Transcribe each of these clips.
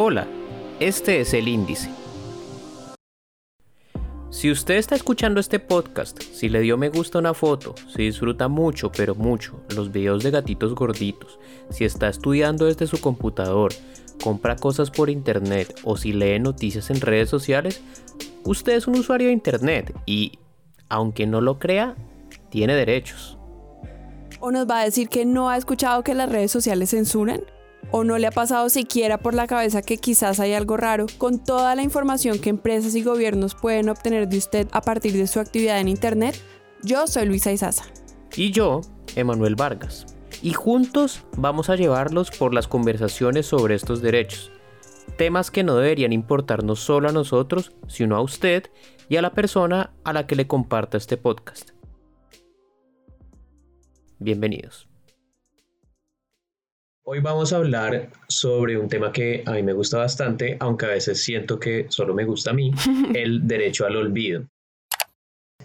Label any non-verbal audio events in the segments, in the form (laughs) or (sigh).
Hola, este es el índice. Si usted está escuchando este podcast, si le dio me gusta una foto, si disfruta mucho, pero mucho, los videos de gatitos gorditos, si está estudiando desde su computador, compra cosas por internet o si lee noticias en redes sociales, usted es un usuario de internet y, aunque no lo crea, tiene derechos. ¿O nos va a decir que no ha escuchado que las redes sociales censuran? ¿O no le ha pasado siquiera por la cabeza que quizás hay algo raro con toda la información que empresas y gobiernos pueden obtener de usted a partir de su actividad en Internet? Yo soy Luisa Izaza. Y yo, Emanuel Vargas. Y juntos vamos a llevarlos por las conversaciones sobre estos derechos. Temas que no deberían importarnos solo a nosotros, sino a usted y a la persona a la que le comparta este podcast. Bienvenidos. Hoy vamos a hablar sobre un tema que a mí me gusta bastante, aunque a veces siento que solo me gusta a mí, (laughs) el derecho al olvido.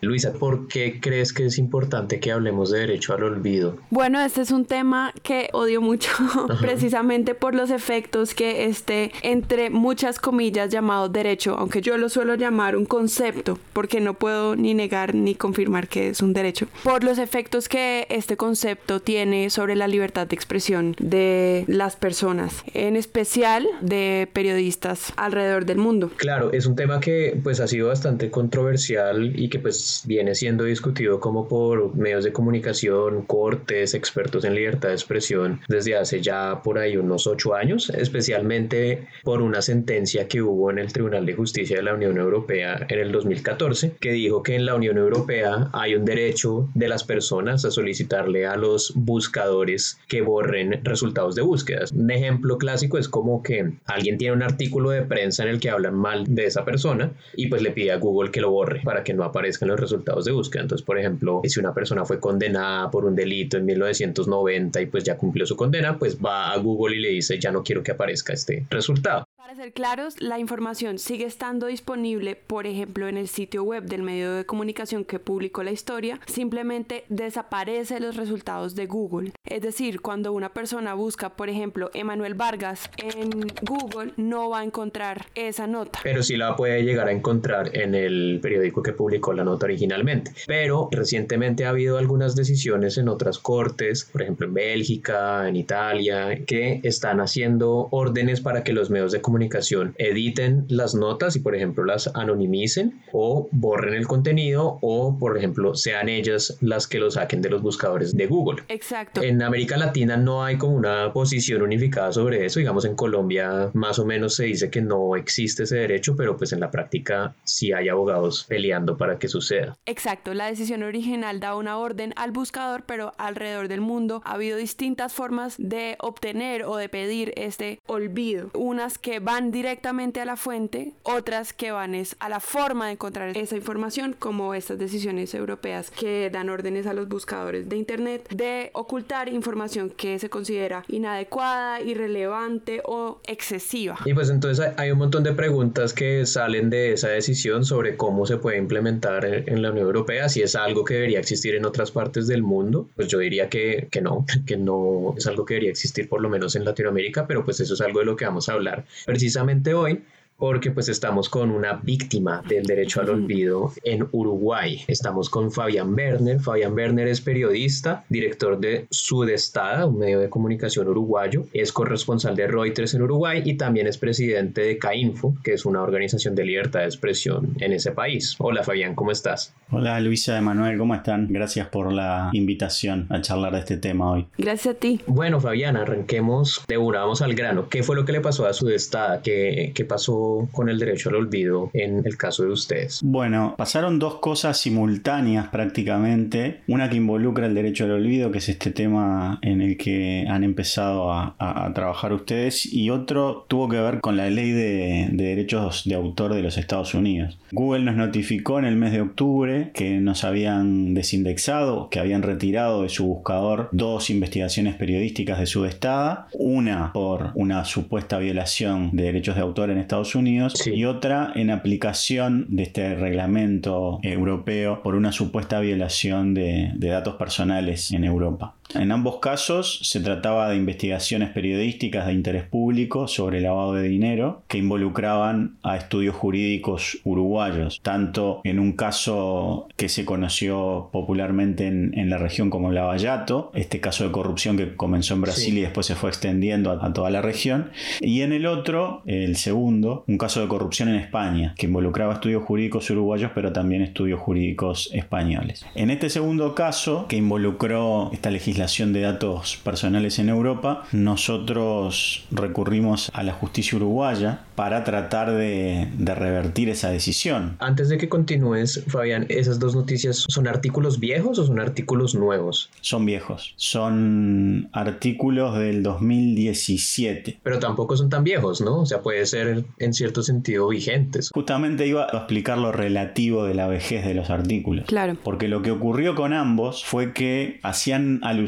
Luisa, ¿por qué crees que es importante que hablemos de derecho al olvido? Bueno, este es un tema que odio mucho, (laughs) precisamente por los efectos que este, entre muchas comillas, llamado derecho, aunque yo lo suelo llamar un concepto, porque no puedo ni negar ni confirmar que es un derecho, por los efectos que este concepto tiene sobre la libertad de expresión de las personas, en especial de periodistas alrededor del mundo. Claro, es un tema que pues ha sido bastante controversial y que pues viene siendo discutido como por medios de comunicación, cortes, expertos en libertad de expresión desde hace ya por ahí unos ocho años, especialmente por una sentencia que hubo en el Tribunal de Justicia de la Unión Europea en el 2014, que dijo que en la Unión Europea hay un derecho de las personas a solicitarle a los buscadores que borren resultados de búsquedas. Un ejemplo clásico es como que alguien tiene un artículo de prensa en el que hablan mal de esa persona y pues le pide a Google que lo borre para que no aparezca en los resultados de búsqueda. Entonces, por ejemplo, si una persona fue condenada por un delito en 1990 y pues ya cumplió su condena, pues va a Google y le dice ya no quiero que aparezca este resultado. Para ser claros, la información sigue estando disponible, por ejemplo, en el sitio web del medio de comunicación que publicó la historia, simplemente desaparece los resultados de Google. Es decir, cuando una persona busca, por ejemplo, Emanuel Vargas en Google, no va a encontrar esa nota. Pero sí la puede llegar a encontrar en el periódico que publicó la nota originalmente. Pero recientemente ha habido algunas decisiones en otras cortes, por ejemplo en Bélgica, en Italia, que están haciendo órdenes para que los medios de comunicación comunicación editen las notas y por ejemplo las anonimicen o borren el contenido o por ejemplo sean ellas las que lo saquen de los buscadores de Google. Exacto. En América Latina no hay como una posición unificada sobre eso. Digamos en Colombia más o menos se dice que no existe ese derecho, pero pues en la práctica sí hay abogados peleando para que suceda. Exacto. La decisión original da una orden al buscador, pero alrededor del mundo ha habido distintas formas de obtener o de pedir este olvido. Unas que van directamente a la fuente, otras que van es a la forma de encontrar esa información, como estas decisiones europeas que dan órdenes a los buscadores de Internet de ocultar información que se considera inadecuada, irrelevante o excesiva. Y pues entonces hay un montón de preguntas que salen de esa decisión sobre cómo se puede implementar en la Unión Europea, si es algo que debería existir en otras partes del mundo, pues yo diría que, que no, (laughs) que no es algo que debería existir por lo menos en Latinoamérica, pero pues eso es algo de lo que vamos a hablar precisamente hoy porque pues estamos con una víctima del derecho al olvido en Uruguay. Estamos con Fabián Werner. Fabián Werner es periodista, director de Sudestada, un medio de comunicación uruguayo, es corresponsal de Reuters en Uruguay y también es presidente de CAINFO, que es una organización de libertad de expresión en ese país. Hola Fabián, ¿cómo estás? Hola Luisa Emanuel, ¿cómo están? Gracias por la invitación a charlar de este tema hoy. Gracias a ti. Bueno Fabián, arranquemos, de al grano. ¿Qué fue lo que le pasó a Sudestada? ¿Qué, qué pasó con el derecho al olvido en el caso de ustedes? Bueno, pasaron dos cosas simultáneas prácticamente. Una que involucra el derecho al olvido, que es este tema en el que han empezado a, trabajar ustedes, y otro tuvo que ver con la ley de, derechos de autor de los Estados Unidos. Google nos notificó en el mes de octubre que nos habían desindexado, que habían retirado de su buscador dos investigaciones periodísticas de su estada, una por una supuesta violación de derechos de autor en Estados Unidos y otra en aplicación de este reglamento europeo por una supuesta violación de, datos personales en Europa. En ambos casos se trataba de investigaciones periodísticas de interés público sobre lavado de dinero que involucraban a estudios jurídicos uruguayos, tanto en un caso que se conoció popularmente en, la región como Lavallato, este caso de corrupción que comenzó en Brasil y después se fue extendiendo a, toda la región, y en el otro, el segundo, un caso de corrupción en España, que involucraba estudios jurídicos uruguayos, pero también estudios jurídicos españoles. En este segundo caso, que involucró esta legislación de datos personales en Europa, nosotros recurrimos a la justicia uruguaya para tratar de, revertir esa decisión. Antes de que continúes, Fabián, ¿esas dos noticias son artículos viejos o son artículos nuevos? Son viejos, son artículos del 2017. Pero tampoco son tan viejos, ¿no? O sea, puede ser en cierto sentido vigentes. Justamente iba a explicar lo relativo de la vejez de los artículos. Claro. Porque lo que ocurrió con ambos fue que hacían alusión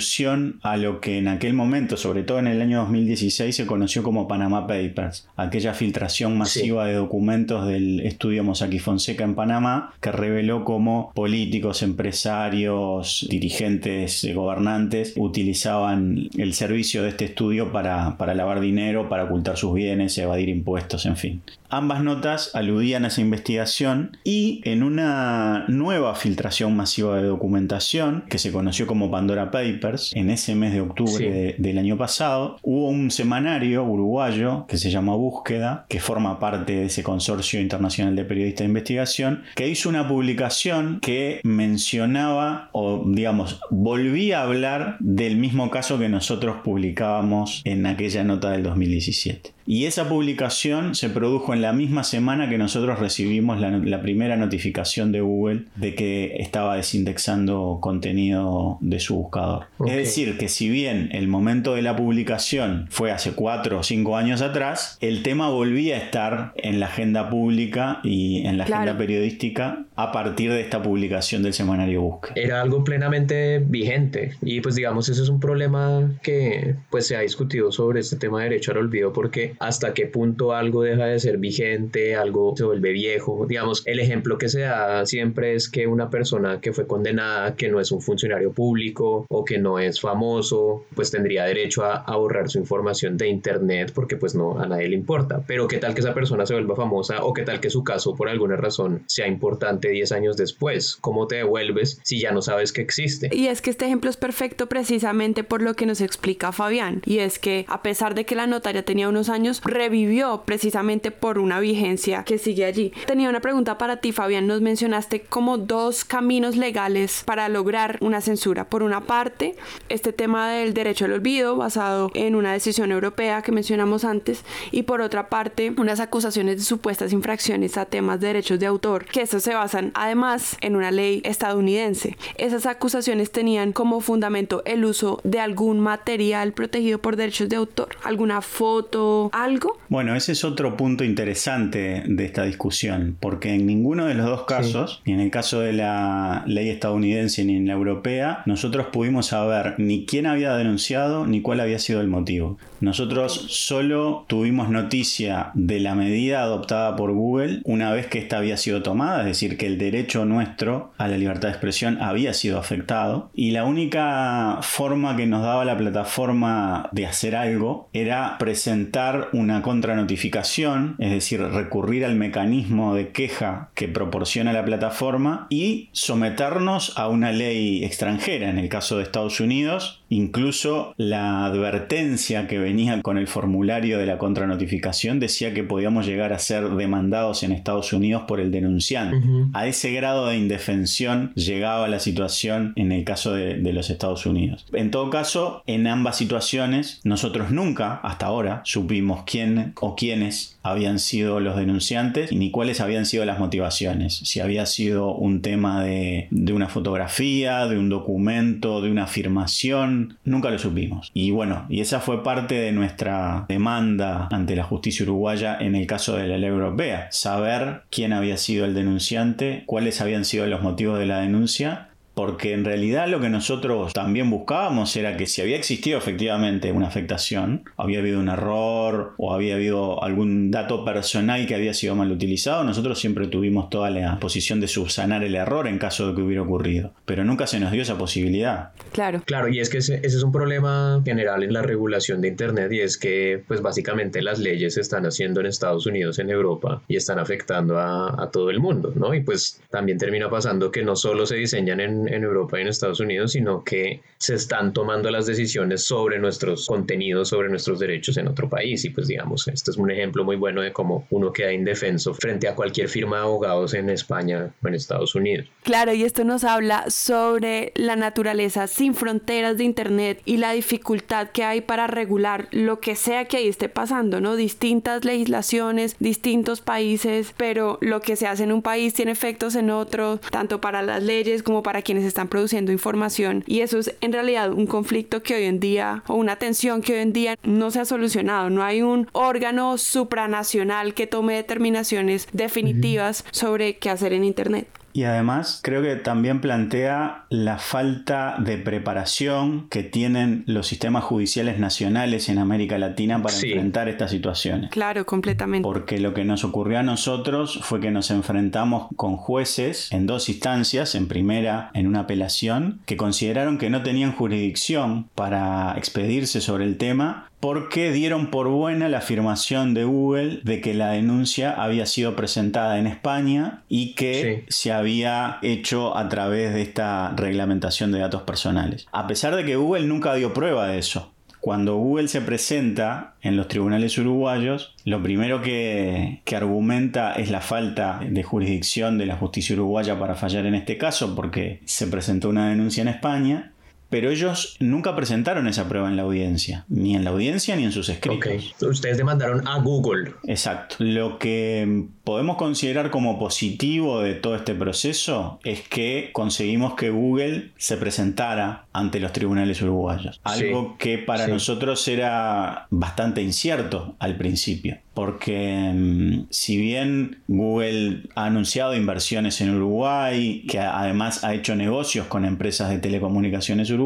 a lo que en aquel momento, sobre todo en el año 2016, se conoció como Panama Papers, aquella filtración masiva de documentos del estudio Mossack Fonseca en Panamá que reveló cómo políticos, empresarios, dirigentes, gobernantes utilizaban el servicio de este estudio para, para lavar dinero, para ocultar sus bienes, evadir impuestos, en fin. Ambas notas aludían a esa investigación y en una nueva filtración masiva de documentación que se conoció como Pandora Papers, en ese mes de octubre del año pasado, hubo un semanario uruguayo que se llama Búsqueda, que forma parte de ese consorcio internacional de periodistas de investigación, que hizo una publicación que mencionaba o digamos volvía a hablar del mismo caso que nosotros publicábamos en aquella nota del 2017. Y esa publicación se produjo en la misma semana que nosotros recibimos la, primera notificación de Google de que estaba desindexando contenido de su buscador. Es decir, que si bien el momento de la publicación fue hace cuatro o cinco años atrás, el tema volvía a estar en la agenda pública y en la agenda periodística a partir de esta publicación del semanario Busque. Era algo plenamente vigente y pues digamos ese es un problema que pues se ha discutido sobre este tema de derecho al olvido porque hasta qué punto algo deja de ser vigente, algo se vuelve viejo. Digamos, el ejemplo que se da siempre es que una persona que fue condenada, que no es un funcionario público o que no es famoso, pues tendría derecho a, a borrar su información de internet porque pues no a nadie le importa. Pero qué tal que esa persona se vuelva famosa o qué tal que su caso por alguna razón sea importante 10 años después. ¿Cómo te devuelves si ya no sabes que existe? Y es que este ejemplo es perfecto precisamente por lo que nos explica Fabián. Y es que a pesar de que la notaria tenía unos años, revivió precisamente por una vigencia que sigue allí. Tenía una pregunta para ti, Fabián. Nos mencionaste como dos caminos legales para lograr una censura. Por una parte, este tema del derecho al olvido basado en una decisión europea que mencionamos antes y por otra parte, unas acusaciones de supuestas infracciones a temas de derechos de autor, que eso se basan además en una ley estadounidense. Esas acusaciones tenían como fundamento el uso de algún material protegido por derechos de autor, alguna foto, algo? Bueno, ese es otro punto interesante de esta discusión, porque en ninguno de los dos casos, ni en el caso de la ley estadounidense ni en la europea, nosotros pudimos saber ni quién había denunciado ni cuál había sido el motivo. Nosotros solo tuvimos noticia de la medida adoptada por Google una vez que esta había sido tomada, es decir, que el derecho nuestro a la libertad de expresión había sido afectado. Y la única forma que nos daba la plataforma de hacer algo era presentar una contranotificación, es decir, recurrir al mecanismo de queja que proporciona la plataforma y someternos a una ley extranjera, en el caso de Estados Unidos, incluso la advertencia que venía con el formulario de la contranotificación decía que podíamos llegar a ser demandados en Estados Unidos por el denunciante. A ese grado de indefensión llegaba la situación en el caso de, de los Estados Unidos. En todo caso, en ambas situaciones, nosotros nunca, hasta ahora, supimos quién o quiénes habían sido los denunciantes ni cuáles habían sido las motivaciones. Si había sido un tema de, de una fotografía, de un documento, de una afirmación, nunca lo supimos. Y bueno, y esa fue parte de nuestra demanda ante la justicia uruguaya en el caso de la ley europea. Saber quién había sido el denunciante, cuáles habían sido los motivos de la denuncia porque en realidad lo que nosotros también buscábamos era que si había existido efectivamente una afectación, había habido un error o había habido algún dato personal que había sido mal utilizado, nosotros siempre tuvimos toda la posición de subsanar el error en caso de que hubiera ocurrido, pero nunca se nos dio esa posibilidad. Claro. Claro, y es que ese, es un problema general en la regulación de Internet y es que pues básicamente las leyes se están haciendo en Estados Unidos, en Europa y están afectando a, a todo el mundo, ¿no? Y pues también termina pasando que no solo se diseñan en, en Europa y en Estados Unidos, sino que se están tomando las decisiones sobre nuestros contenidos, sobre nuestros derechos en otro país. Y pues digamos, este es un ejemplo muy bueno de cómo uno queda indefenso frente a cualquier firma de abogados en España o en Estados Unidos. Claro, y esto nos habla sobre la naturaleza sin fronteras de Internet y la dificultad que hay para regular lo que sea que ahí esté pasando, ¿no? Distintas legislaciones, distintos países, pero lo que se hace en un país tiene efectos en otro, tanto para las leyes como para quienes están produciendo información. Y eso es en realidad un conflicto que hoy en día, o una tensión que hoy en día no se ha solucionado. No hay un órgano supranacional que tome determinaciones definitivas sobre qué hacer en Internet. Y además creo que también plantea la falta de preparación que tienen los sistemas judiciales nacionales en América Latina para enfrentar estas situaciones. Claro, completamente. Porque lo que nos ocurrió a nosotros fue que nos enfrentamos con jueces en dos instancias, en primera en una apelación, que consideraron que no tenían jurisdicción para expedirse sobre el tema porque dieron por buena la afirmación de Google de que la denuncia había sido presentada en España y que se había hecho a través de esta reglamentación de datos personales. A pesar de que Google nunca dio prueba de eso. Cuando Google se presenta en los tribunales uruguayos, lo primero que, que, argumenta es la falta de jurisdicción de la justicia uruguaya para fallar en este caso, porque se presentó una denuncia en España pero ellos nunca presentaron esa prueba en la audiencia, ni en la audiencia ni en sus escritos. Ustedes demandaron a Google. Exacto. Lo que podemos considerar como positivo de todo este proceso es que conseguimos que Google se presentara ante los tribunales uruguayos. Algo que para nosotros era bastante incierto al principio porque mm, si bien Google ha anunciado inversiones en Uruguay, que además ha hecho negocios con empresas de telecomunicaciones uruguayas,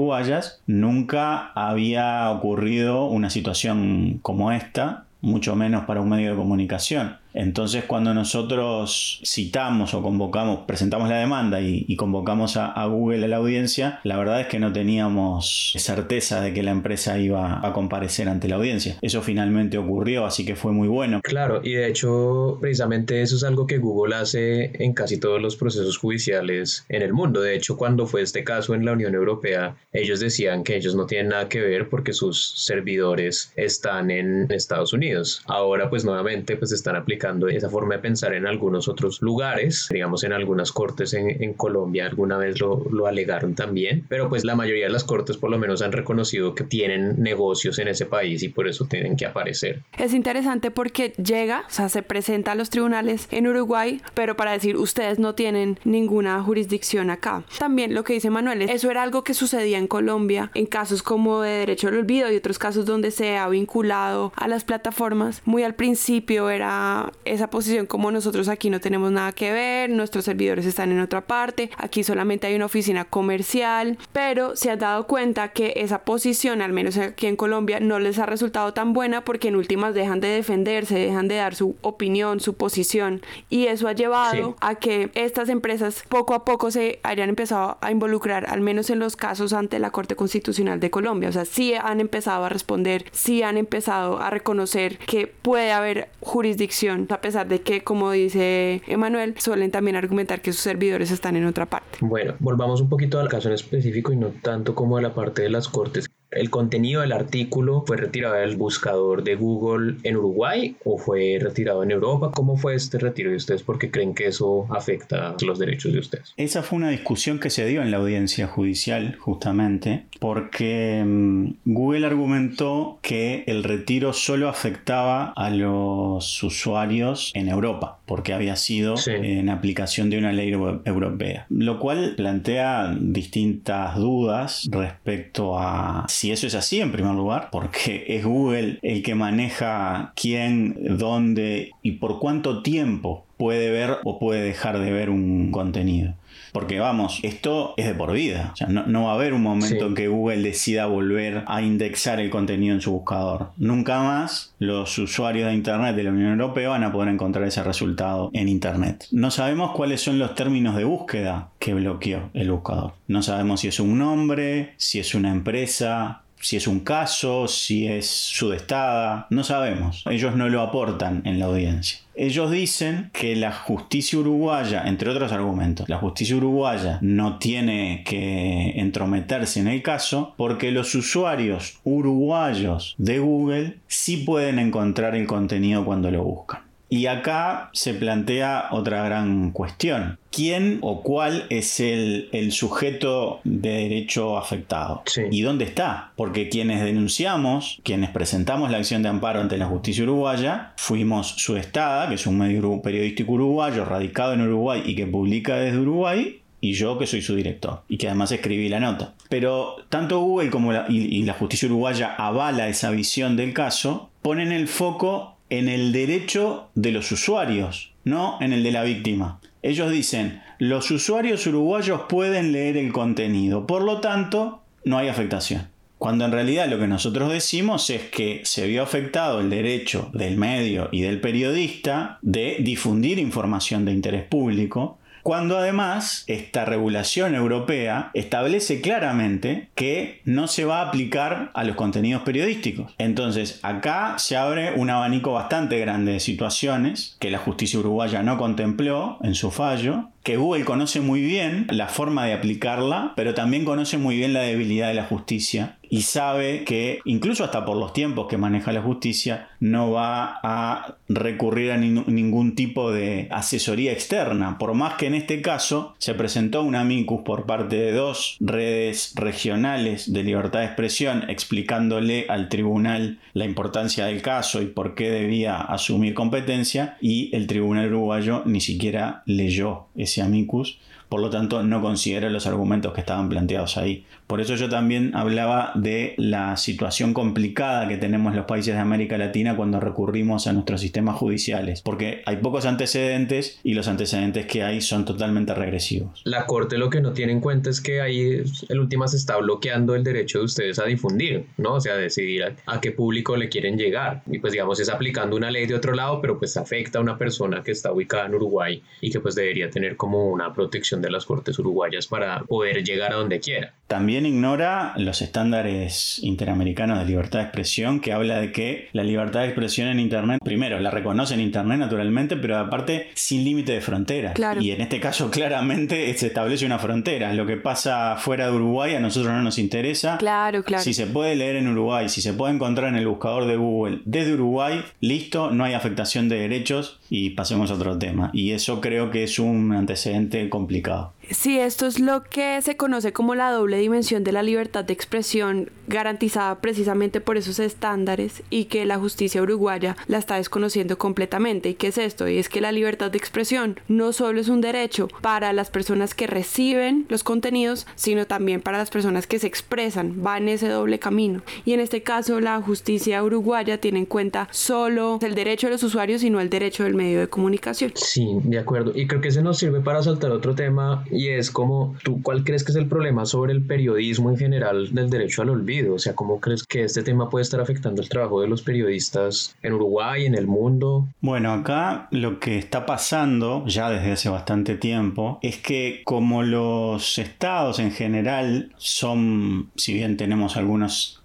nunca había ocurrido una situación como esta, mucho menos para un medio de comunicación. Entonces cuando nosotros citamos o convocamos, presentamos la demanda y, convocamos a, Google a la audiencia, la verdad es que no teníamos certeza de que la empresa iba a comparecer ante la audiencia. Eso finalmente ocurrió, así que fue muy bueno. Claro, y de hecho precisamente eso es algo que Google hace en casi todos los procesos judiciales en el mundo. De hecho, cuando fue este caso en la Unión Europea, ellos decían que ellos no tienen nada que ver porque sus servidores están en Estados Unidos. Ahora pues nuevamente pues están aplicando esa forma de pensar en algunos otros lugares, digamos en algunas cortes en, en Colombia alguna vez lo, lo, alegaron también, pero pues la mayoría de las cortes por lo menos han reconocido que tienen negocios en ese país y por eso tienen que aparecer. Es interesante porque llega, o sea, se presenta a los tribunales en Uruguay, pero para decir ustedes no tienen ninguna jurisdicción acá. También lo que dice Manuel, eso era algo que sucedía en Colombia en casos como de derecho al olvido y otros casos donde se ha vinculado a las plataformas. Muy al principio era esa posición como nosotros aquí no tenemos nada que ver, nuestros servidores están en otra parte, aquí solamente hay una oficina comercial, pero se han dado cuenta que esa posición, al menos aquí en Colombia, no les ha resultado tan buena porque en últimas dejan de defenderse, dejan de dar su opinión, su posición. Y eso ha llevado a que estas empresas poco a poco se hayan empezado a involucrar, al menos en los casos ante la Corte Constitucional de Colombia, o sea, sí han empezado a responder, sí han empezado a reconocer que puede haber jurisdicción a pesar de que, como dice Emanuel, suelen también argumentar que sus servidores están en otra parte. Bueno, volvamos un poquito al caso en específico y no tanto como a la parte de las cortes. ¿El contenido del artículo fue retirado del buscador de Google en Uruguay o fue retirado en Europa? ¿Cómo fue este retiro de ustedes? ¿Por qué creen que eso afecta los derechos de ustedes? Esa fue una discusión que se dio en la audiencia judicial, justamente, porque mm, Google argumentó que el retiro solo afectaba a los usuarios en Europa, porque había sido en aplicación de una ley europea, lo cual plantea distintas dudas respecto a si eso es así en primer lugar, porque (laughs) es Google el que maneja quién, dónde y por cuánto tiempo puede ver o puede dejar de ver un contenido. Porque vamos, esto es de por vida. O sea, no, va a haber un momento en que Google decida volver a indexar el contenido en su buscador. Nunca más los usuarios de Internet de la Unión Europea van a poder encontrar ese resultado en Internet. No sabemos cuáles son los términos de búsqueda que bloqueó el buscador. No sabemos si es un nombre, si es una empresa, si es un caso, si es sudestada, no sabemos. Ellos no lo aportan en la audiencia. Ellos dicen que la justicia uruguaya, entre otros argumentos, la justicia uruguaya no tiene que entrometerse en el caso porque los usuarios uruguayos de Google sí pueden encontrar el contenido cuando lo buscan. Y acá se plantea otra gran cuestión. ¿Quién o cuál es el, sujeto de derecho afectado? ¿Y dónde está? Porque quienes denunciamos, quienes presentamos la acción de amparo ante la justicia uruguaya, fuimos su estada, que es un medio periodístico uruguayo radicado en Uruguay y que publica desde Uruguay, y yo que soy su director y que además escribí la nota. Pero tanto Google como y la justicia uruguaya avala esa visión del caso, ponen el foco en el derecho de los usuarios, no en el de la víctima. Ellos dicen, los usuarios uruguayos pueden leer el contenido, por lo tanto, no hay afectación. Cuando en realidad lo que nosotros decimos es que se vio afectado el derecho del medio y del periodista de difundir información de interés público cuando además esta regulación europea establece claramente que no se va a aplicar a los contenidos periodísticos. Entonces, acá se abre un abanico bastante grande de situaciones que la justicia uruguaya no contempló en su fallo que Google conoce muy bien la forma de aplicarla, pero también conoce muy bien la debilidad de la justicia y sabe que incluso hasta por los tiempos que maneja la justicia no va a recurrir a ningún tipo de asesoría externa, por más que en este caso se presentó un amicus por parte de dos redes regionales de libertad de expresión explicándole al tribunal la importancia del caso y por qué debía asumir competencia y el tribunal uruguayo ni siquiera leyó ese amicus, por lo tanto no considera los argumentos que estaban planteados ahí. Por eso yo también hablaba de la situación complicada que tenemos los países de América Latina cuando recurrimos a nuestros sistemas judiciales, porque hay pocos antecedentes y los antecedentes que hay son totalmente regresivos. La Corte lo que no tiene en cuenta es que ahí el última se está bloqueando el derecho de ustedes a difundir, ¿no? O sea, decidir a, a, qué público le quieren llegar. Y pues digamos es aplicando una ley de otro lado, pero pues afecta a una persona que está ubicada en Uruguay y que pues debería tener como una protección de las Cortes uruguayas para poder llegar a donde quiera. También ignora los estándares interamericanos de libertad de expresión que habla de que la libertad de expresión en Internet, primero, la reconoce en Internet naturalmente, pero aparte sin límite de frontera. Y en este caso (laughs) claramente se establece una frontera. Lo que pasa fuera de Uruguay a nosotros no nos interesa. Claro, claro. Si se puede leer en Uruguay, si se puede encontrar en el buscador de Google desde Uruguay, listo, no hay afectación de derechos y pasemos a otro tema. Y eso creo que es un antecedente complicado. Sí, esto es lo que se conoce como la doble dimensión de la libertad de expresión garantizada precisamente por esos estándares y que la justicia uruguaya la está desconociendo completamente. ¿Y qué es esto? Y es que la libertad de expresión no solo es un derecho para las personas que reciben los contenidos, sino también para las personas que se expresan, va en ese doble camino. Y en este caso la justicia uruguaya tiene en cuenta solo el derecho de los usuarios y no el derecho del medio de comunicación. Sí, de acuerdo. Y creo que se nos sirve para saltar otro tema y es como, ¿tú cuál crees que es el problema sobre el periodismo en general del derecho al olvido? O sea, ¿cómo crees que este tema puede estar afectando el trabajo de los periodistas en Uruguay, en el mundo? Bueno, acá lo que está pasando ya desde hace bastante tiempo es que como los estados en general son, si bien tenemos algunos,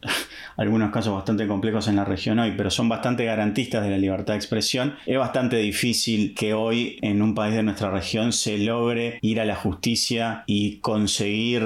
algunos casos bastante complejos en la región hoy, pero son bastante garantistas de la libertad de expresión, es bastante difícil que hoy en un país de nuestra región se logre ir a la justicia y conseguir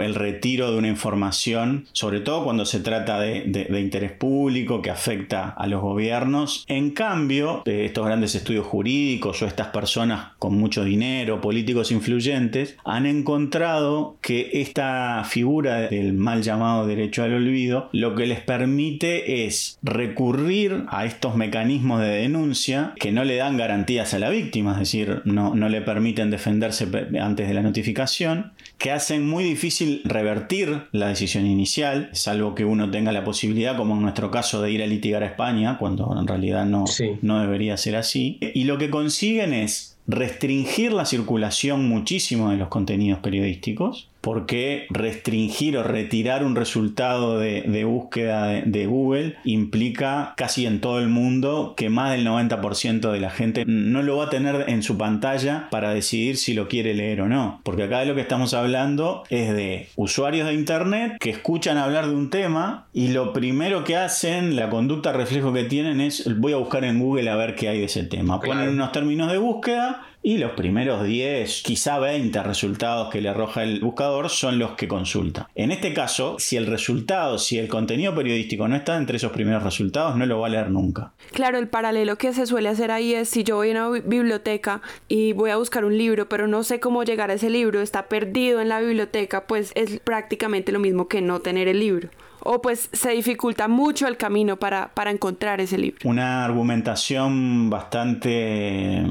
el retiro de una información, sobre todo cuando se trata de, interés público que afecta a los gobiernos. En cambio, estos grandes estudios jurídicos o estas personas con mucho dinero, políticos influyentes, han encontrado que esta figura del mal llamado derecho al olvido lo que les permite es recurrir a estos mecanismos de denuncia que no le dan garantías a la víctima, es decir, no, no le permiten defenderse antes de la notificación, que hacen muy difícil revertir la decisión inicial, salvo que uno tenga la posibilidad, como en nuestro caso, de ir a litigar a España, cuando en realidad no, no debería ser así. Y lo que consiguen es restringir la circulación muchísimo de los contenidos periodísticos, porque restringir o retirar un resultado de, búsqueda de, Google implica casi en todo el mundo que más del 90% de la gente no lo va a tener en su pantalla para decidir si lo quiere leer o no. Porque acá de lo que estamos hablando es de usuarios de Internet que escuchan hablar de un tema y lo primero que hacen, la conducta reflejo que tienen es voy a buscar en Google a ver qué hay de ese tema. Ponen unos términos de búsqueda y los primeros 10, quizá 20 resultados que le arroja el buscador son los que consulta. En este caso, si el resultado, si el contenido periodístico no está entre esos primeros resultados, no lo va a leer nunca. Claro, el paralelo que se suele hacer ahí es si yo voy a una biblioteca y voy a buscar un libro, pero no sé cómo llegar a ese libro, está perdido en la biblioteca, pues es prácticamente lo mismo que no tener el libro o pues se dificulta mucho el camino para, para encontrar ese libro. Una argumentación bastante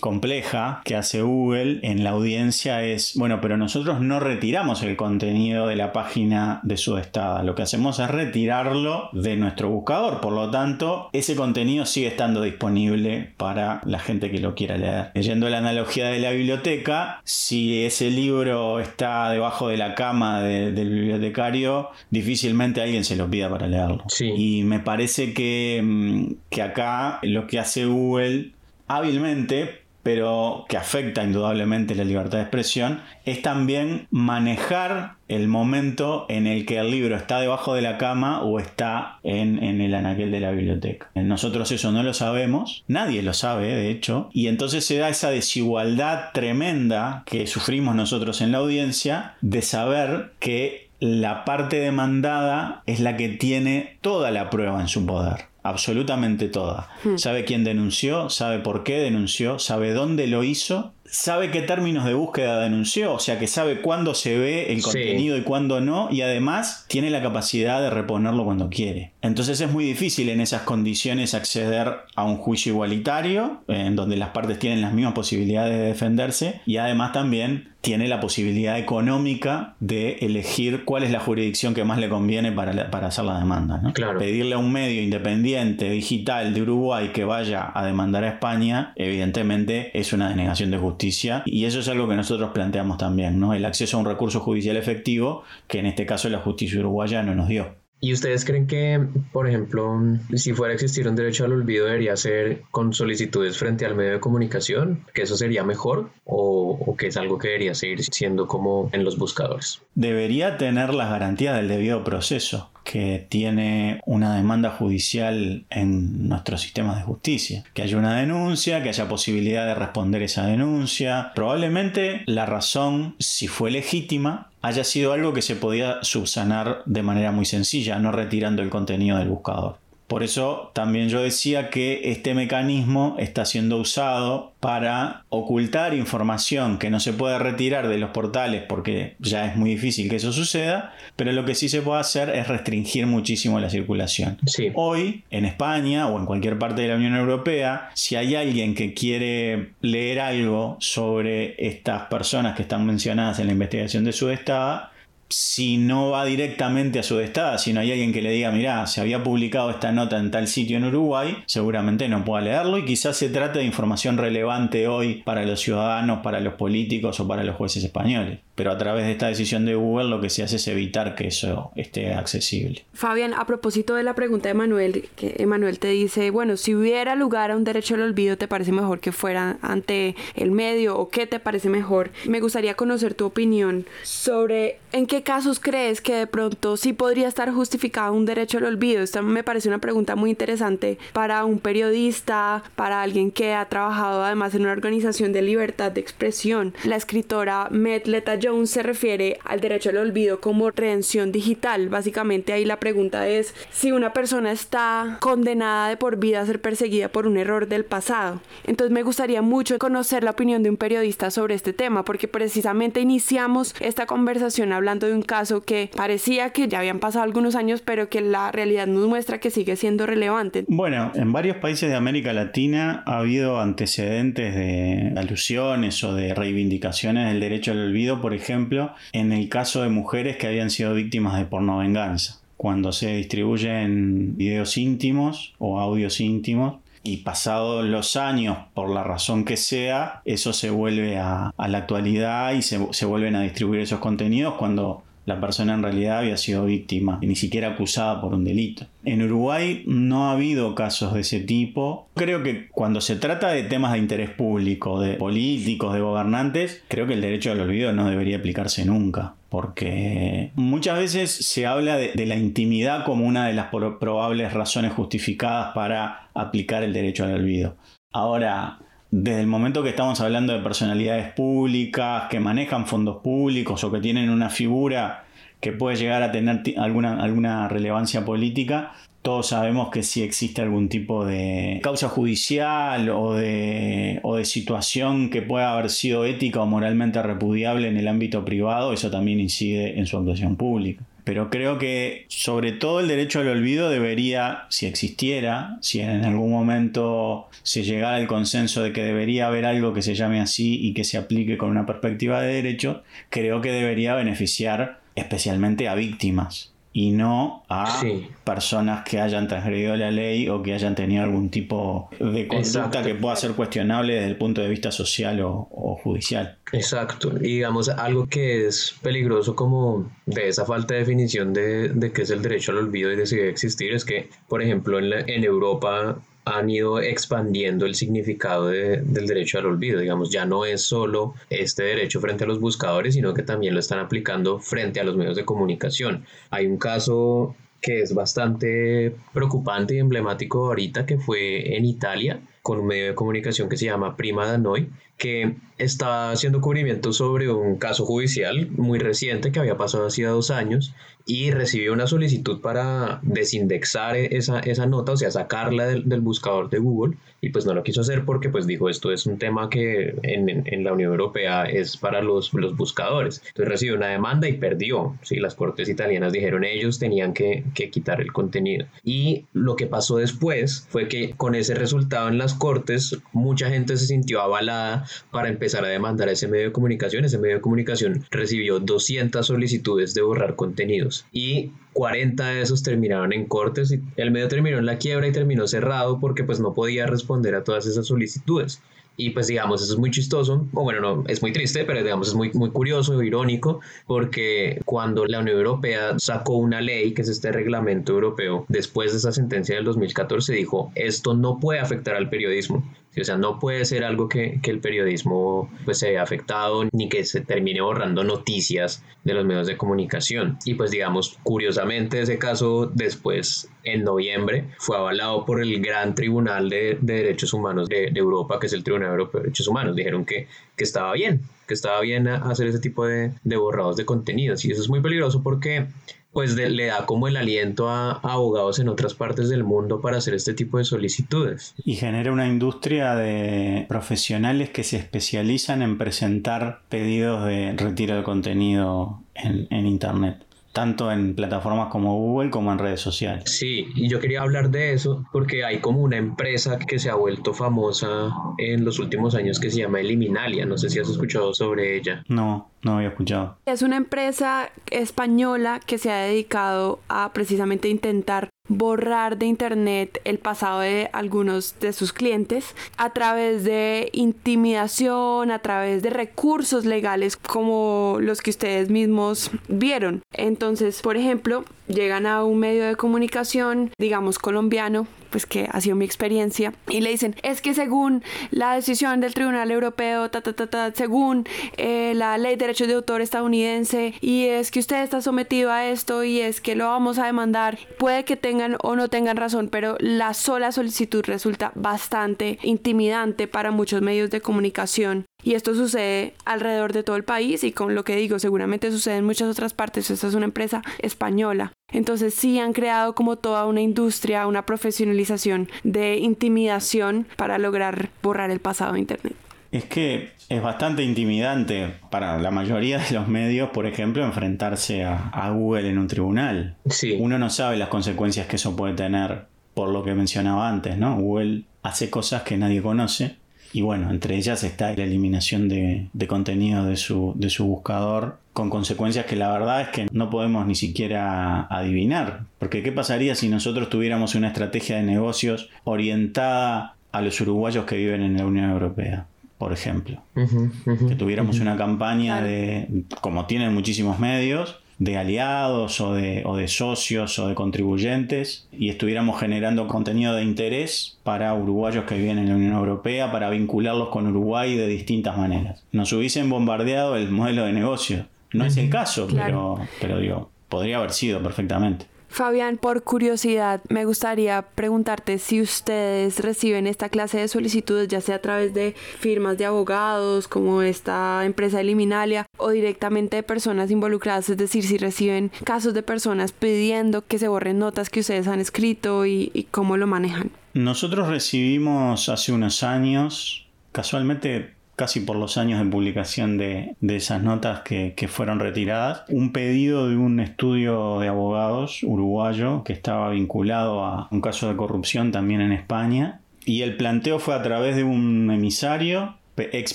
compleja que hace Google en la audiencia es, bueno, pero nosotros no retiramos el contenido de la página de Sudestada, lo que hacemos es retirarlo de nuestro buscador, por lo tanto, ese contenido sigue estando disponible para la gente que lo quiera leer. Leyendo la analogía de la biblioteca, si ese libro está debajo de la cama del bibliotecario, difícilmente alguien se lo pida para leerlo. Y me parece que, mm, que acá lo que hace Google hábilmente, pero que afecta indudablemente la libertad de expresión, es también manejar el momento en el que el libro está debajo de la cama o está en, el anaquel de la biblioteca. Nosotros eso no lo sabemos, nadie lo sabe de hecho, y entonces se da esa desigualdad tremenda que sufrimos nosotros en la audiencia de saber que la parte demandada es la que tiene toda la prueba en su poder, absolutamente toda. Hmm. Sabe quién denunció, sabe por qué denunció, sabe dónde lo hizo sabe qué términos de búsqueda denunció, o sea que sabe cuándo se ve el contenido y cuándo no, y además tiene la capacidad de reponerlo cuando quiere. Entonces es muy difícil en esas condiciones acceder a un juicio igualitario, en donde las partes tienen las mismas posibilidades de defenderse, y además también tiene la posibilidad económica de elegir cuál es la jurisdicción que más le conviene para, hacer la demanda. Pedirle a un medio independiente, digital de Uruguay que vaya a demandar a España, evidentemente es una denegación de justicia y eso es algo que nosotros planteamos también, ¿no? El acceso a un recurso judicial efectivo que en este caso la justicia uruguaya no nos dio. ¿Y ustedes creen que, por ejemplo, si fuera a existir un derecho al olvido, debería ser con solicitudes frente al medio de comunicación? ¿Que eso sería mejor? ¿O, o que es algo que debería seguir siendo como en los buscadores? Debería tener las garantías del debido proceso que tiene una demanda judicial en nuestros sistemas de justicia. Que haya una denuncia, que haya posibilidad de responder esa denuncia. Probablemente la razón, si fue legítima, haya sido algo que se podía subsanar de manera muy sencilla, no retirando el contenido del buscador. Por eso también yo decía que este mecanismo está siendo usado para ocultar información que no se puede retirar de los portales porque ya es muy difícil que eso suceda, pero lo que sí se puede hacer es restringir muchísimo la circulación. Hoy, en España o en cualquier parte de la Unión Europea, si hay alguien que quiere leer algo sobre estas personas que están mencionadas en la investigación de su estado, si no va directamente a su destada, si no hay alguien que le diga, mirá, se había publicado esta nota en tal sitio en Uruguay, seguramente no pueda leerlo y quizás se trate de información relevante hoy para los ciudadanos, para los políticos o para los jueces españoles pero a través de esta decisión de Google lo que se hace es evitar que eso esté accesible. Fabián, a propósito de la pregunta de Emanuel, que Emanuel te dice, bueno, si hubiera lugar a un derecho al olvido, ¿te parece mejor que fuera ante el medio o qué te parece mejor? Me gustaría conocer tu opinión sobre en qué casos crees que de pronto sí podría estar justificado un derecho al olvido. Esta me parece una pregunta muy interesante para un periodista, para alguien que ha trabajado además en una organización de libertad de expresión. La escritora Met Leta Jones se refiere al derecho al olvido como redención digital. Básicamente ahí la pregunta es si una persona está condenada de por vida a ser perseguida por un error del pasado. Entonces me gustaría mucho conocer la opinión de un periodista sobre este tema porque precisamente iniciamos esta conversación hablando de un caso que parecía que ya habían pasado algunos años, pero que la realidad nos muestra que sigue siendo relevante. Bueno, en varios países de América Latina ha habido antecedentes de alusiones o de reivindicaciones del derecho al olvido, por ejemplo, en el caso de mujeres que habían sido víctimas de pornovenganza. Cuando se distribuyen videos íntimos o audios íntimos, y pasados los años, por la razón que sea, eso se vuelve a, la actualidad y se, se, vuelven a distribuir esos contenidos cuando la persona en realidad había sido víctima, ni siquiera acusada por un delito. En Uruguay no ha habido casos de ese tipo. Creo que cuando se trata de temas de interés público, de políticos, de gobernantes, creo que el derecho al olvido no debería aplicarse nunca. Porque muchas veces se habla de, la intimidad como una de las probables razones justificadas para aplicar el derecho al olvido. Ahora, desde el momento que estamos hablando de personalidades públicas que manejan fondos públicos o que tienen una figura que puede llegar a tener alguna, alguna relevancia política, todos sabemos que si existe algún tipo de causa judicial o de, o de situación que pueda haber sido ética o moralmente repudiable en el ámbito privado, eso también incide en su actuación pública. Pero creo que sobre todo el derecho al olvido debería, si existiera, si en algún momento se llegara al consenso de que debería haber algo que se llame así y que se aplique con una perspectiva de derecho, creo que debería beneficiar especialmente a víctimas y no a personas que hayan transgredido la ley o que hayan tenido algún tipo de conducta que pueda ser cuestionable desde el punto de vista social o, judicial. Exacto, y digamos algo que es peligroso como de esa falta de definición de, de qué es el derecho al olvido y de si debe existir es que, por ejemplo, en, en Europa han ido expandiendo el significado del derecho al olvido. Digamos, ya no es solo este derecho frente a los buscadores, sino que también lo están aplicando frente a los medios de comunicación. Hay un caso que es bastante preocupante y emblemático ahorita, que fue en Italia, con un medio de comunicación que se llama Prima Danoi, que está haciendo cubrimiento sobre un caso judicial muy reciente que había pasado hacía dos años y recibió una solicitud para desindexar esa, esa nota, o sea, sacarla del, del, buscador de Google y pues no lo quiso hacer porque pues dijo esto es un tema que en, en, la Unión Europea es para los, los buscadores. Entonces recibió una demanda y perdió. ¿sí? Las cortes italianas dijeron ellos tenían que, que quitar el contenido. Y lo que pasó después fue que con ese resultado en las cortes mucha gente se sintió avalada para empezar a demandar ese medio de comunicación. Ese medio de comunicación recibió 200 solicitudes de borrar contenidos y 40 de esos terminaron en cortes y el medio terminó en la quiebra y terminó cerrado porque pues no podía responder a todas esas solicitudes. Y pues digamos, eso es muy chistoso, o bueno, no, es muy triste, pero digamos, es muy, muy curioso, irónico, porque cuando la Unión Europea sacó una ley, que es este reglamento europeo, después de esa sentencia del 2014, dijo, esto no puede afectar al periodismo. O sea, no puede ser algo que, que, el periodismo pues, se vea afectado ni que se termine borrando noticias de los medios de comunicación. Y pues digamos, curiosamente ese caso después, en noviembre, fue avalado por el Gran Tribunal de, de Derechos Humanos de, de, Europa, que es el Tribunal Europeo de Derechos Humanos. Dijeron que, que estaba bien, que estaba bien hacer ese tipo de, de borrados de contenidos. Y eso es muy peligroso porque pues le da como el aliento a, abogados en otras partes del mundo para hacer este tipo de solicitudes. Y genera una industria de profesionales que se especializan en presentar pedidos de retiro de contenido en, en Internet tanto en plataformas como Google como en redes sociales. Sí, y yo quería hablar de eso porque hay como una empresa que se ha vuelto famosa en los últimos años que se llama Eliminalia. No sé si has escuchado sobre ella. No, no había escuchado. Es una empresa española que se ha dedicado a precisamente intentar borrar de internet el pasado de algunos de sus clientes a través de intimidación, a través de recursos legales como los que ustedes mismos vieron. Entonces, por ejemplo, llegan a un medio de comunicación, digamos colombiano, pues que ha sido mi experiencia, y le dicen, es que según la decisión del Tribunal Europeo, ta, ta, ta, ta según eh, la ley de derechos de autor estadounidense, y es que usted está sometido a esto y es que lo vamos a demandar, puede que tengan o no tengan razón, pero la sola solicitud resulta bastante intimidante para muchos medios de comunicación y esto sucede alrededor de todo el país y con lo que digo, seguramente sucede en muchas otras partes. Esta es una empresa española. Entonces sí han creado como toda una industria, una profesionalización de intimidación para lograr borrar el pasado de Internet. Es que es bastante intimidante para la mayoría de los medios, por ejemplo, enfrentarse a, Google en un tribunal. Sí. Uno no sabe las consecuencias que eso puede tener por lo que mencionaba antes, ¿no? Google hace cosas que nadie conoce y bueno, entre ellas está la eliminación de, contenido de su, de su buscador con consecuencias que la verdad es que no podemos ni siquiera adivinar. Porque ¿qué pasaría si nosotros tuviéramos una estrategia de negocios orientada a los uruguayos que viven en la Unión Europea? Por ejemplo, que tuviéramos una campaña de, como tienen muchísimos medios, de aliados o de, o de socios o de contribuyentes y estuviéramos generando contenido de interés para uruguayos que viven en la Unión Europea para vincularlos con Uruguay de distintas maneras. Nos hubiesen bombardeado el modelo de negocio. No es el caso, pero, pero digo, podría haber sido perfectamente. Fabián, por curiosidad, me gustaría preguntarte si ustedes reciben esta clase de solicitudes, ya sea a través de firmas de abogados, como esta empresa Eliminalia, o directamente de personas involucradas, es decir, si reciben casos de personas pidiendo que se borren notas que ustedes han escrito y, y cómo lo manejan. Nosotros recibimos hace unos años, casualmente casi por los años de publicación de, esas notas que, fueron retiradas, un pedido de un estudio de abogados uruguayo que estaba vinculado a un caso de corrupción también en España. Y el planteo fue a través de un emisario ex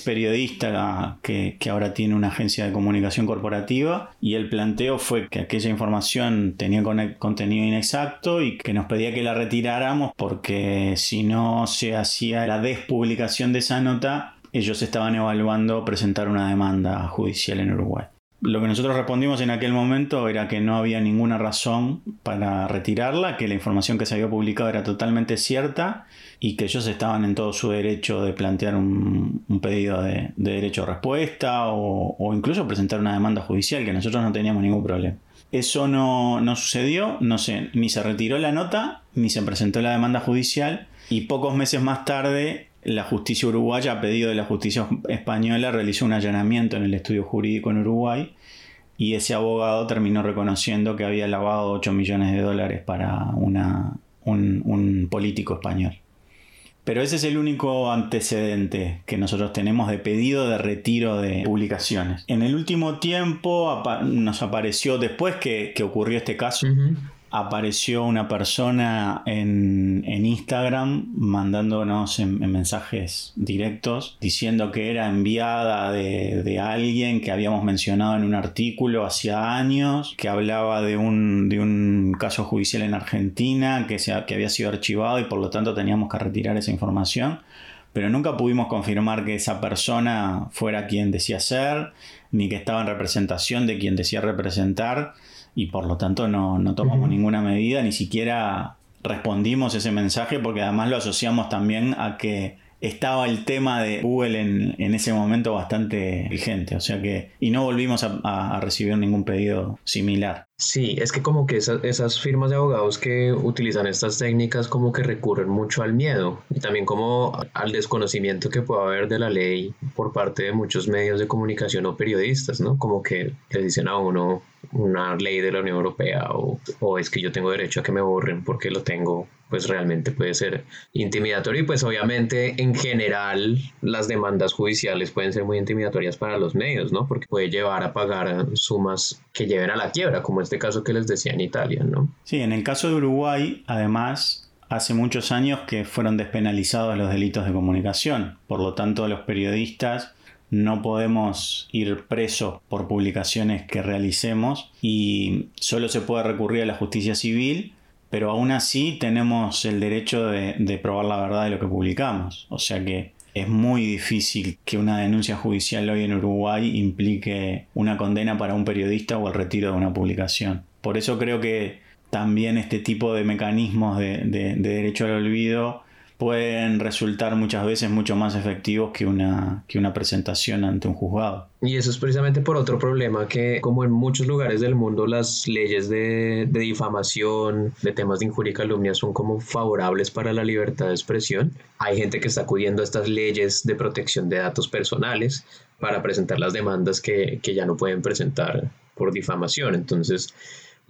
periodista que, que, ahora tiene una agencia de comunicación corporativa y el planteo fue que aquella información tenía contenido inexacto y que nos pedía que la retiráramos porque si no se hacía la despublicación de esa nota ellos estaban evaluando presentar una demanda judicial en Uruguay. Lo que nosotros respondimos en aquel momento era que no había ninguna razón para retirarla, que la información que se había publicado era totalmente cierta y que ellos estaban en todo su derecho de plantear un, pedido de, derecho a respuesta o, incluso presentar una demanda judicial, que nosotros no teníamos ningún problema. Eso no, no sucedió, no sé, ni se retiró la nota, ni se presentó la demanda judicial y pocos meses más tarde la justicia uruguaya, a pedido de la justicia española, realizó un allanamiento en el estudio jurídico en Uruguay y ese abogado terminó reconociendo que había lavado 8 millones de dólares para una, un, político español. Pero ese es el único antecedente que nosotros tenemos de pedido de retiro de publicaciones. En el último tiempo nos apareció, después que, ocurrió este caso, apareció una persona en, Instagram mandándonos en, mensajes directos diciendo que era enviada de, alguien que habíamos mencionado en un artículo hacía años, que hablaba de un, de un caso judicial en Argentina que, se, que había sido archivado y por lo tanto teníamos que retirar esa información. Pero nunca pudimos confirmar que esa persona fuera quien decía ser, ni que estaba en representación de quien decía representar y por lo tanto no, no tomamos ninguna medida, ni siquiera respondimos ese mensaje porque además lo asociamos también a que estaba el tema de Google en, ese momento bastante vigente, o sea que, y no volvimos a, recibir ningún pedido similar. Sí, es que como que esas, firmas de abogados que utilizan estas técnicas como que recurren mucho al miedo y también como al desconocimiento que puede haber de la ley por parte de muchos medios de comunicación o periodistas, ¿no? Como que le dicen a uno una ley de la Unión Europea o, o es que yo tengo derecho a que me borren porque lo tengo pues realmente puede ser intimidatorio y pues obviamente en general las demandas judiciales pueden ser muy intimidatorias para los medios, ¿no? Porque puede llevar a pagar sumas que lleven a la quiebra, como este caso que les decía en Italia, ¿no? Sí, en el caso de Uruguay, además, hace muchos años que fueron despenalizados los delitos de comunicación, por lo tanto los periodistas no podemos ir presos por publicaciones que realicemos y solo se puede recurrir a la justicia civil pero aún así tenemos el derecho de, probar la verdad de lo que publicamos. O sea que es muy difícil que una denuncia judicial hoy en Uruguay implique una condena para un periodista o el retiro de una publicación. Por eso creo que también este tipo de mecanismos de, de derecho al olvido pueden resultar muchas veces mucho más efectivos que una, que una presentación ante un juzgado. Y eso es precisamente por otro problema que como en muchos lugares del mundo las leyes de, de difamación, de temas de injuria y calumnia son como favorables para la libertad de expresión, hay gente que está acudiendo a estas leyes de protección de datos personales para presentar las demandas que, que ya no pueden presentar por difamación. Entonces,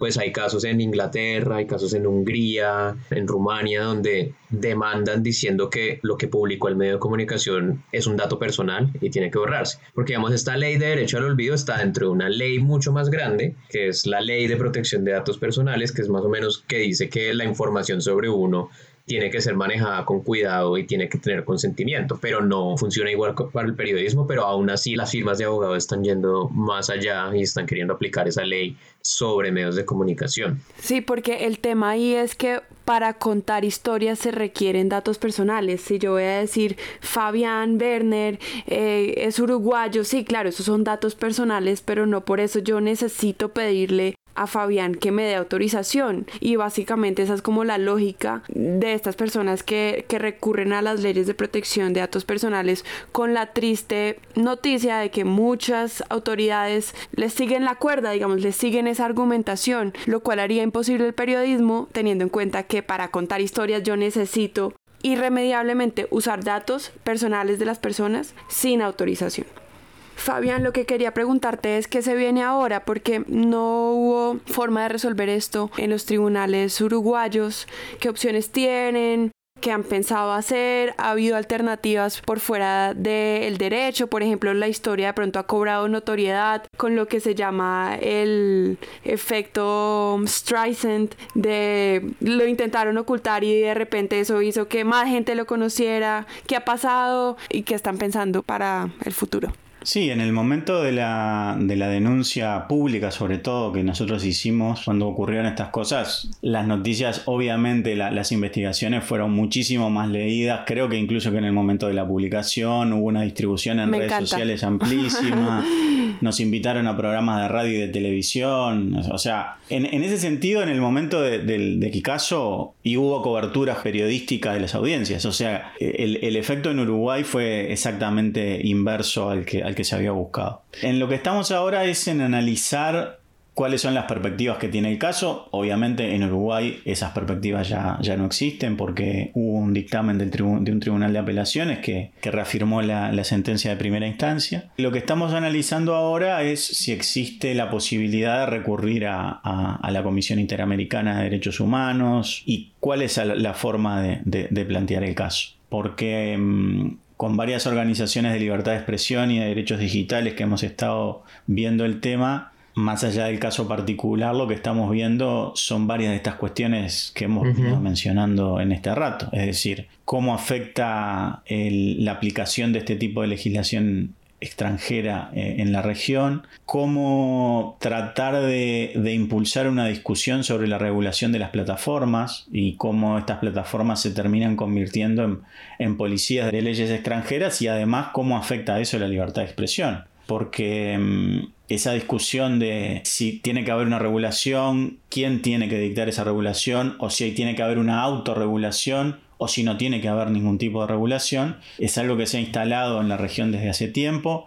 pues hay casos en Inglaterra, hay casos en Hungría, en Rumania, donde demandan diciendo que lo que publicó el medio de comunicación es un dato personal y tiene que borrarse. Porque, digamos, esta ley de derecho al olvido está dentro de una ley mucho más grande, que es la ley de protección de datos personales, que es más o menos que dice que la información sobre uno tiene que ser manejada con cuidado y tiene que tener consentimiento, pero no funciona igual para el periodismo, pero aún así las firmas de abogados están yendo más allá y están queriendo aplicar esa ley sobre medios de comunicación. Sí, porque el tema ahí es que para contar historias se requieren datos personales. Si yo voy a decir Fabián Werner eh, es uruguayo, sí, claro, esos son datos personales, pero no por eso yo necesito pedirle a Fabián que me dé autorización y básicamente esa es como la lógica de estas personas que, que, recurren a las leyes de protección de datos personales con la triste noticia de que muchas autoridades les siguen la cuerda, digamos, les siguen esa argumentación, lo cual haría imposible el periodismo teniendo en cuenta que para contar historias yo necesito irremediablemente usar datos personales de las personas sin autorización. Fabián, lo que quería preguntarte es qué se viene ahora, porque no hubo forma de resolver esto en los tribunales uruguayos. ¿Qué opciones tienen? ¿Qué han pensado hacer? ¿Ha habido alternativas por fuera del derecho? Por ejemplo, la historia de pronto ha cobrado notoriedad con lo que se llama el efecto Streisand de lo intentaron ocultar y de repente eso hizo que más gente lo conociera. ¿Qué ha pasado y qué están pensando para el futuro? Sí, en el momento de la, de la, denuncia pública, sobre todo, que nosotros hicimos cuando ocurrieron estas cosas, las noticias, obviamente las investigaciones fueron muchísimo más leídas, creo que incluso que en el momento de la publicación hubo una distribución en redes sociales amplísima, (laughs) nos invitaron a programas de radio y de televisión, o sea, en, ese sentido, en el momento de, de, Kikazo, y hubo coberturas periodísticas de las audiencias, o sea, el, el efecto en Uruguay fue exactamente inverso al que que se había buscado. En lo que estamos ahora es en analizar cuáles son las perspectivas que tiene el caso. Obviamente en Uruguay esas perspectivas ya, ya no existen porque hubo un dictamen de un tribunal de apelaciones que, reafirmó la, sentencia de primera instancia. Lo que estamos analizando ahora es si existe la posibilidad de recurrir a, la Comisión Interamericana de Derechos Humanos y cuál es la, forma de, plantear el caso. Porque mm, con varias organizaciones de libertad de expresión y de derechos digitales que hemos estado viendo el tema, más allá del caso particular, lo que estamos viendo son varias de estas cuestiones que hemos venido mencionando en este rato. Es decir, cómo afecta la aplicación de este tipo de legislación extranjera eh, en la región, cómo tratar de, impulsar una discusión sobre la regulación de las plataformas y cómo estas plataformas se terminan convirtiendo en, policías de leyes extranjeras y además cómo afecta a eso la libertad de expresión. Porque mm, esa discusión de si tiene que haber una regulación, quién tiene que dictar esa regulación o si tiene que haber una autorregulación o si no tiene que haber ningún tipo de regulación. Es algo que se ha instalado en la región desde hace tiempo.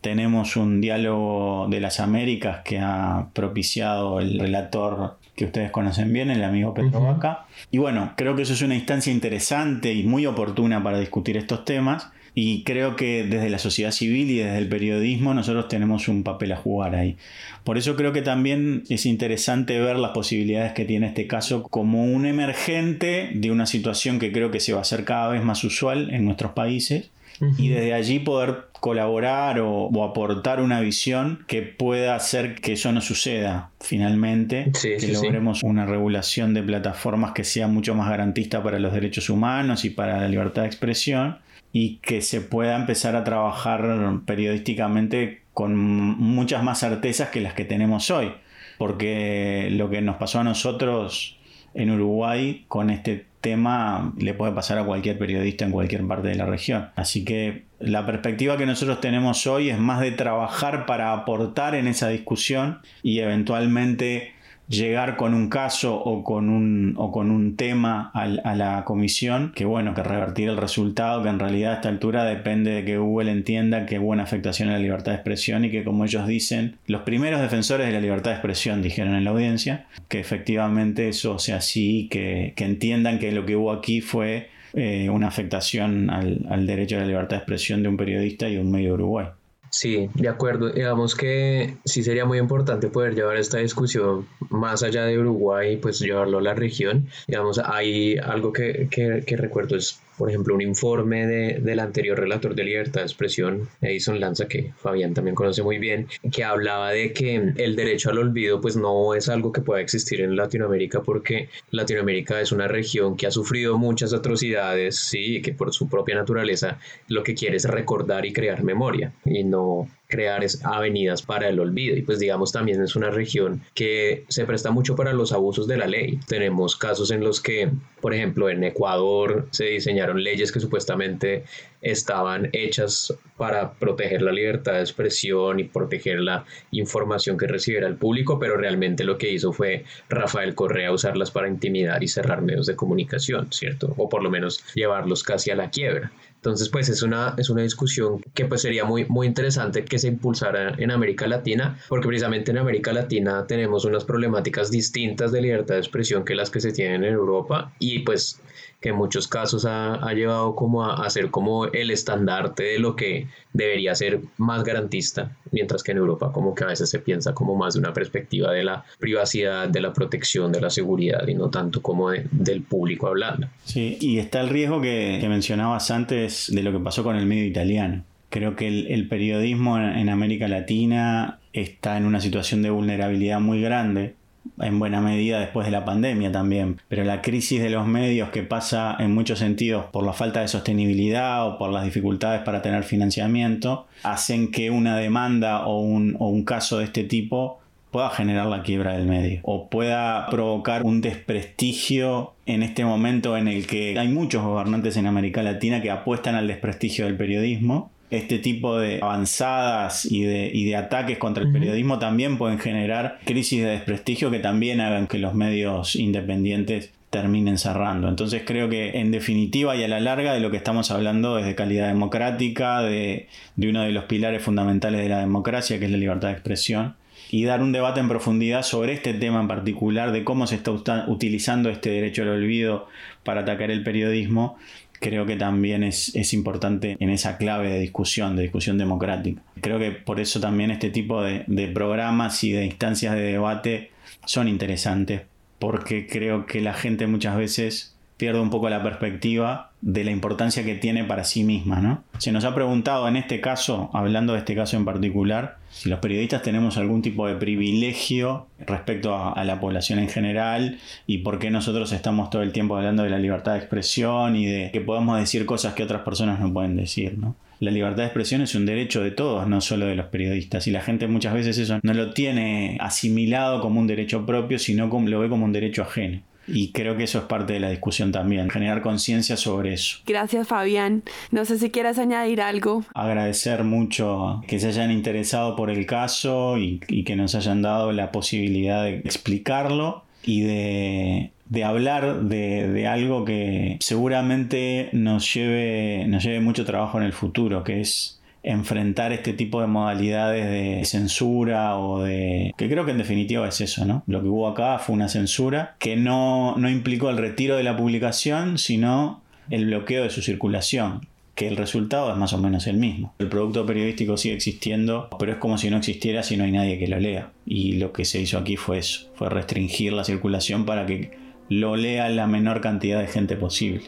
Tenemos un diálogo de las Américas que ha propiciado el relator que ustedes conocen bien, el amigo Pedro Vaca. Y bueno, creo que eso es una instancia interesante y muy oportuna para discutir estos temas. Y creo que desde la sociedad civil y desde el periodismo nosotros tenemos un papel a jugar ahí. Por eso creo que también es interesante ver las posibilidades que tiene este caso como un emergente de una situación que creo que se va a hacer cada vez más usual en nuestros países y desde allí poder colaborar o, aportar una visión que pueda hacer que eso no suceda finalmente, que logremos una regulación de plataformas que sea mucho más garantista para los derechos humanos y para la libertad de expresión y que se pueda empezar a trabajar periodísticamente con muchas más certezas que las que tenemos hoy. Porque lo que nos pasó a nosotros en Uruguay con este tema le puede pasar a cualquier periodista en cualquier parte de la región. Así que la perspectiva que nosotros tenemos hoy es más de trabajar para aportar en esa discusión y eventualmente llegar con un caso o con un, o con un tema a, la comisión, que bueno, que revertir el resultado, que en realidad a esta altura depende de que Google entienda que hubo una afectación a la libertad de expresión y que como ellos dicen, los primeros defensores de la libertad de expresión dijeron en la audiencia, que efectivamente eso sea así, que, que entiendan que lo que hubo aquí fue eh, una afectación al, derecho a la libertad de expresión de un periodista y un medio Uruguay. Sí, de acuerdo. Digamos que sí sería muy importante poder llevar esta discusión más allá de Uruguay, pues llevarlo a la región. Digamos, hay algo que, que, que recuerdo es por ejemplo, un informe de, del anterior relator de libertad de expresión, Edison Lanza, que Fabián también conoce muy bien, que hablaba de que el derecho al olvido pues no es algo que pueda existir en Latinoamérica porque Latinoamérica es una región que ha sufrido muchas atrocidades, sí, que por su propia naturaleza lo que quiere es recordar y crear memoria y no crear avenidas para el olvido y pues digamos también es una región que se presta mucho para los abusos de la ley. Tenemos casos en los que, por ejemplo, en Ecuador se diseñaron leyes que supuestamente estaban hechas para proteger la libertad de expresión y proteger la información que recibiera el público, pero realmente lo que hizo fue Rafael Correa usarlas para intimidar y cerrar medios de comunicación, ¿cierto? O por lo menos llevarlos casi a la quiebra. Entonces, pues es una, es una discusión que pues sería muy, muy interesante que se impulsara en América Latina, porque precisamente en América Latina tenemos unas problemáticas distintas de libertad de expresión que las que se tienen en Europa y pues que en muchos casos ha, ha llevado como a, a, ser como el estandarte de lo que debería ser más garantista, mientras que en Europa como que a veces se piensa como más de una perspectiva de la privacidad, de la protección, de la seguridad y no tanto como de, del público hablando. Sí, y está el riesgo que, mencionabas antes de lo que pasó con el medio italiano. Creo que el, periodismo en América Latina está en una situación de vulnerabilidad muy grande en buena medida después de la pandemia también, pero la crisis de los medios que pasa en muchos sentidos por la falta de sostenibilidad o por las dificultades para tener financiamiento, hacen que una demanda o un, o un caso de este tipo pueda generar la quiebra del medio o pueda provocar un desprestigio en este momento en el que hay muchos gobernantes en América Latina que apuestan al desprestigio del periodismo este tipo de avanzadas y de, y de ataques contra el periodismo también pueden generar crisis de desprestigio que también hagan que los medios independientes terminen cerrando. Entonces creo que en definitiva y a la larga de lo que estamos hablando es de calidad democrática, de, de uno de los pilares fundamentales de la democracia, que es la libertad de expresión, y dar un debate en profundidad sobre este tema en particular, de cómo se está utilizando este derecho al olvido para atacar el periodismo creo que también es, es, importante en esa clave de discusión, de discusión democrática. Creo que por eso también este tipo de, de programas y de instancias de debate son interesantes, porque creo que la gente muchas veces pierde un poco la perspectiva de la importancia que tiene para sí misma, ¿no? Se nos ha preguntado en este caso, hablando de este caso en particular, si los periodistas tenemos algún tipo de privilegio respecto a, la población en general y por qué nosotros estamos todo el tiempo hablando de la libertad de expresión y de que podamos decir cosas que otras personas no pueden decir, ¿no? La libertad de expresión es un derecho de todos, no solo de los periodistas. Y la gente muchas veces eso no lo tiene asimilado como un derecho propio, sino como, lo ve como un derecho ajeno. Y creo que eso es parte de la discusión también, generar conciencia sobre eso. Gracias Fabián. No sé si quieras añadir algo. Agradecer mucho que se hayan interesado por el caso y, y que nos hayan dado la posibilidad de explicarlo y de, de hablar de, de, algo que seguramente nos lleve, nos lleve mucho trabajo en el futuro, que es enfrentar este tipo de modalidades de censura o de... que creo que en definitiva es eso, ¿no? Lo que hubo acá fue una censura que no, no implicó el retiro de la publicación, sino el bloqueo de su circulación que el resultado es más o menos el mismo. El producto periodístico sigue existiendo, pero es como si no existiera si no hay nadie que lo lea. Y lo que se hizo aquí fue eso, fue restringir la circulación para que lo lea la menor cantidad de gente posible.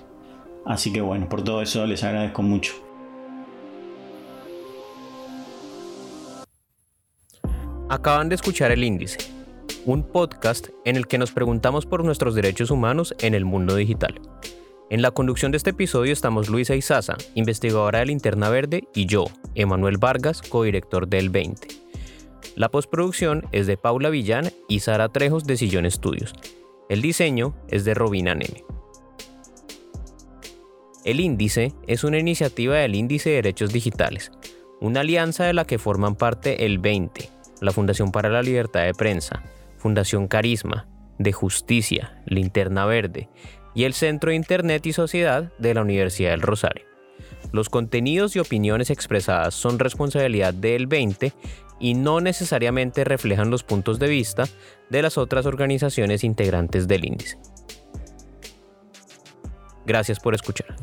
Así que bueno, por todo eso les agradezco mucho. Acaban de escuchar El Índice, un podcast en el que nos preguntamos por nuestros derechos humanos en el mundo digital. En la conducción de este episodio estamos Luisa Izaza, investigadora de Linterna Verde, y yo, Emanuel Vargas, codirector del 20. La postproducción es de Paula Villán y Sara Trejos de Sillón Estudios. El diseño es de Robina Neme. El Índice es una iniciativa del Índice de Derechos Digitales, una alianza de la que forman parte el 20, la Fundación para la Libertad de Prensa, Fundación Carisma, de Justicia, Linterna Verde y el Centro de Internet y Sociedad de la Universidad del Rosario. Los contenidos y opiniones expresadas son responsabilidad del 20 y no necesariamente reflejan los puntos de vista de las otras organizaciones integrantes del índice. Gracias por escuchar.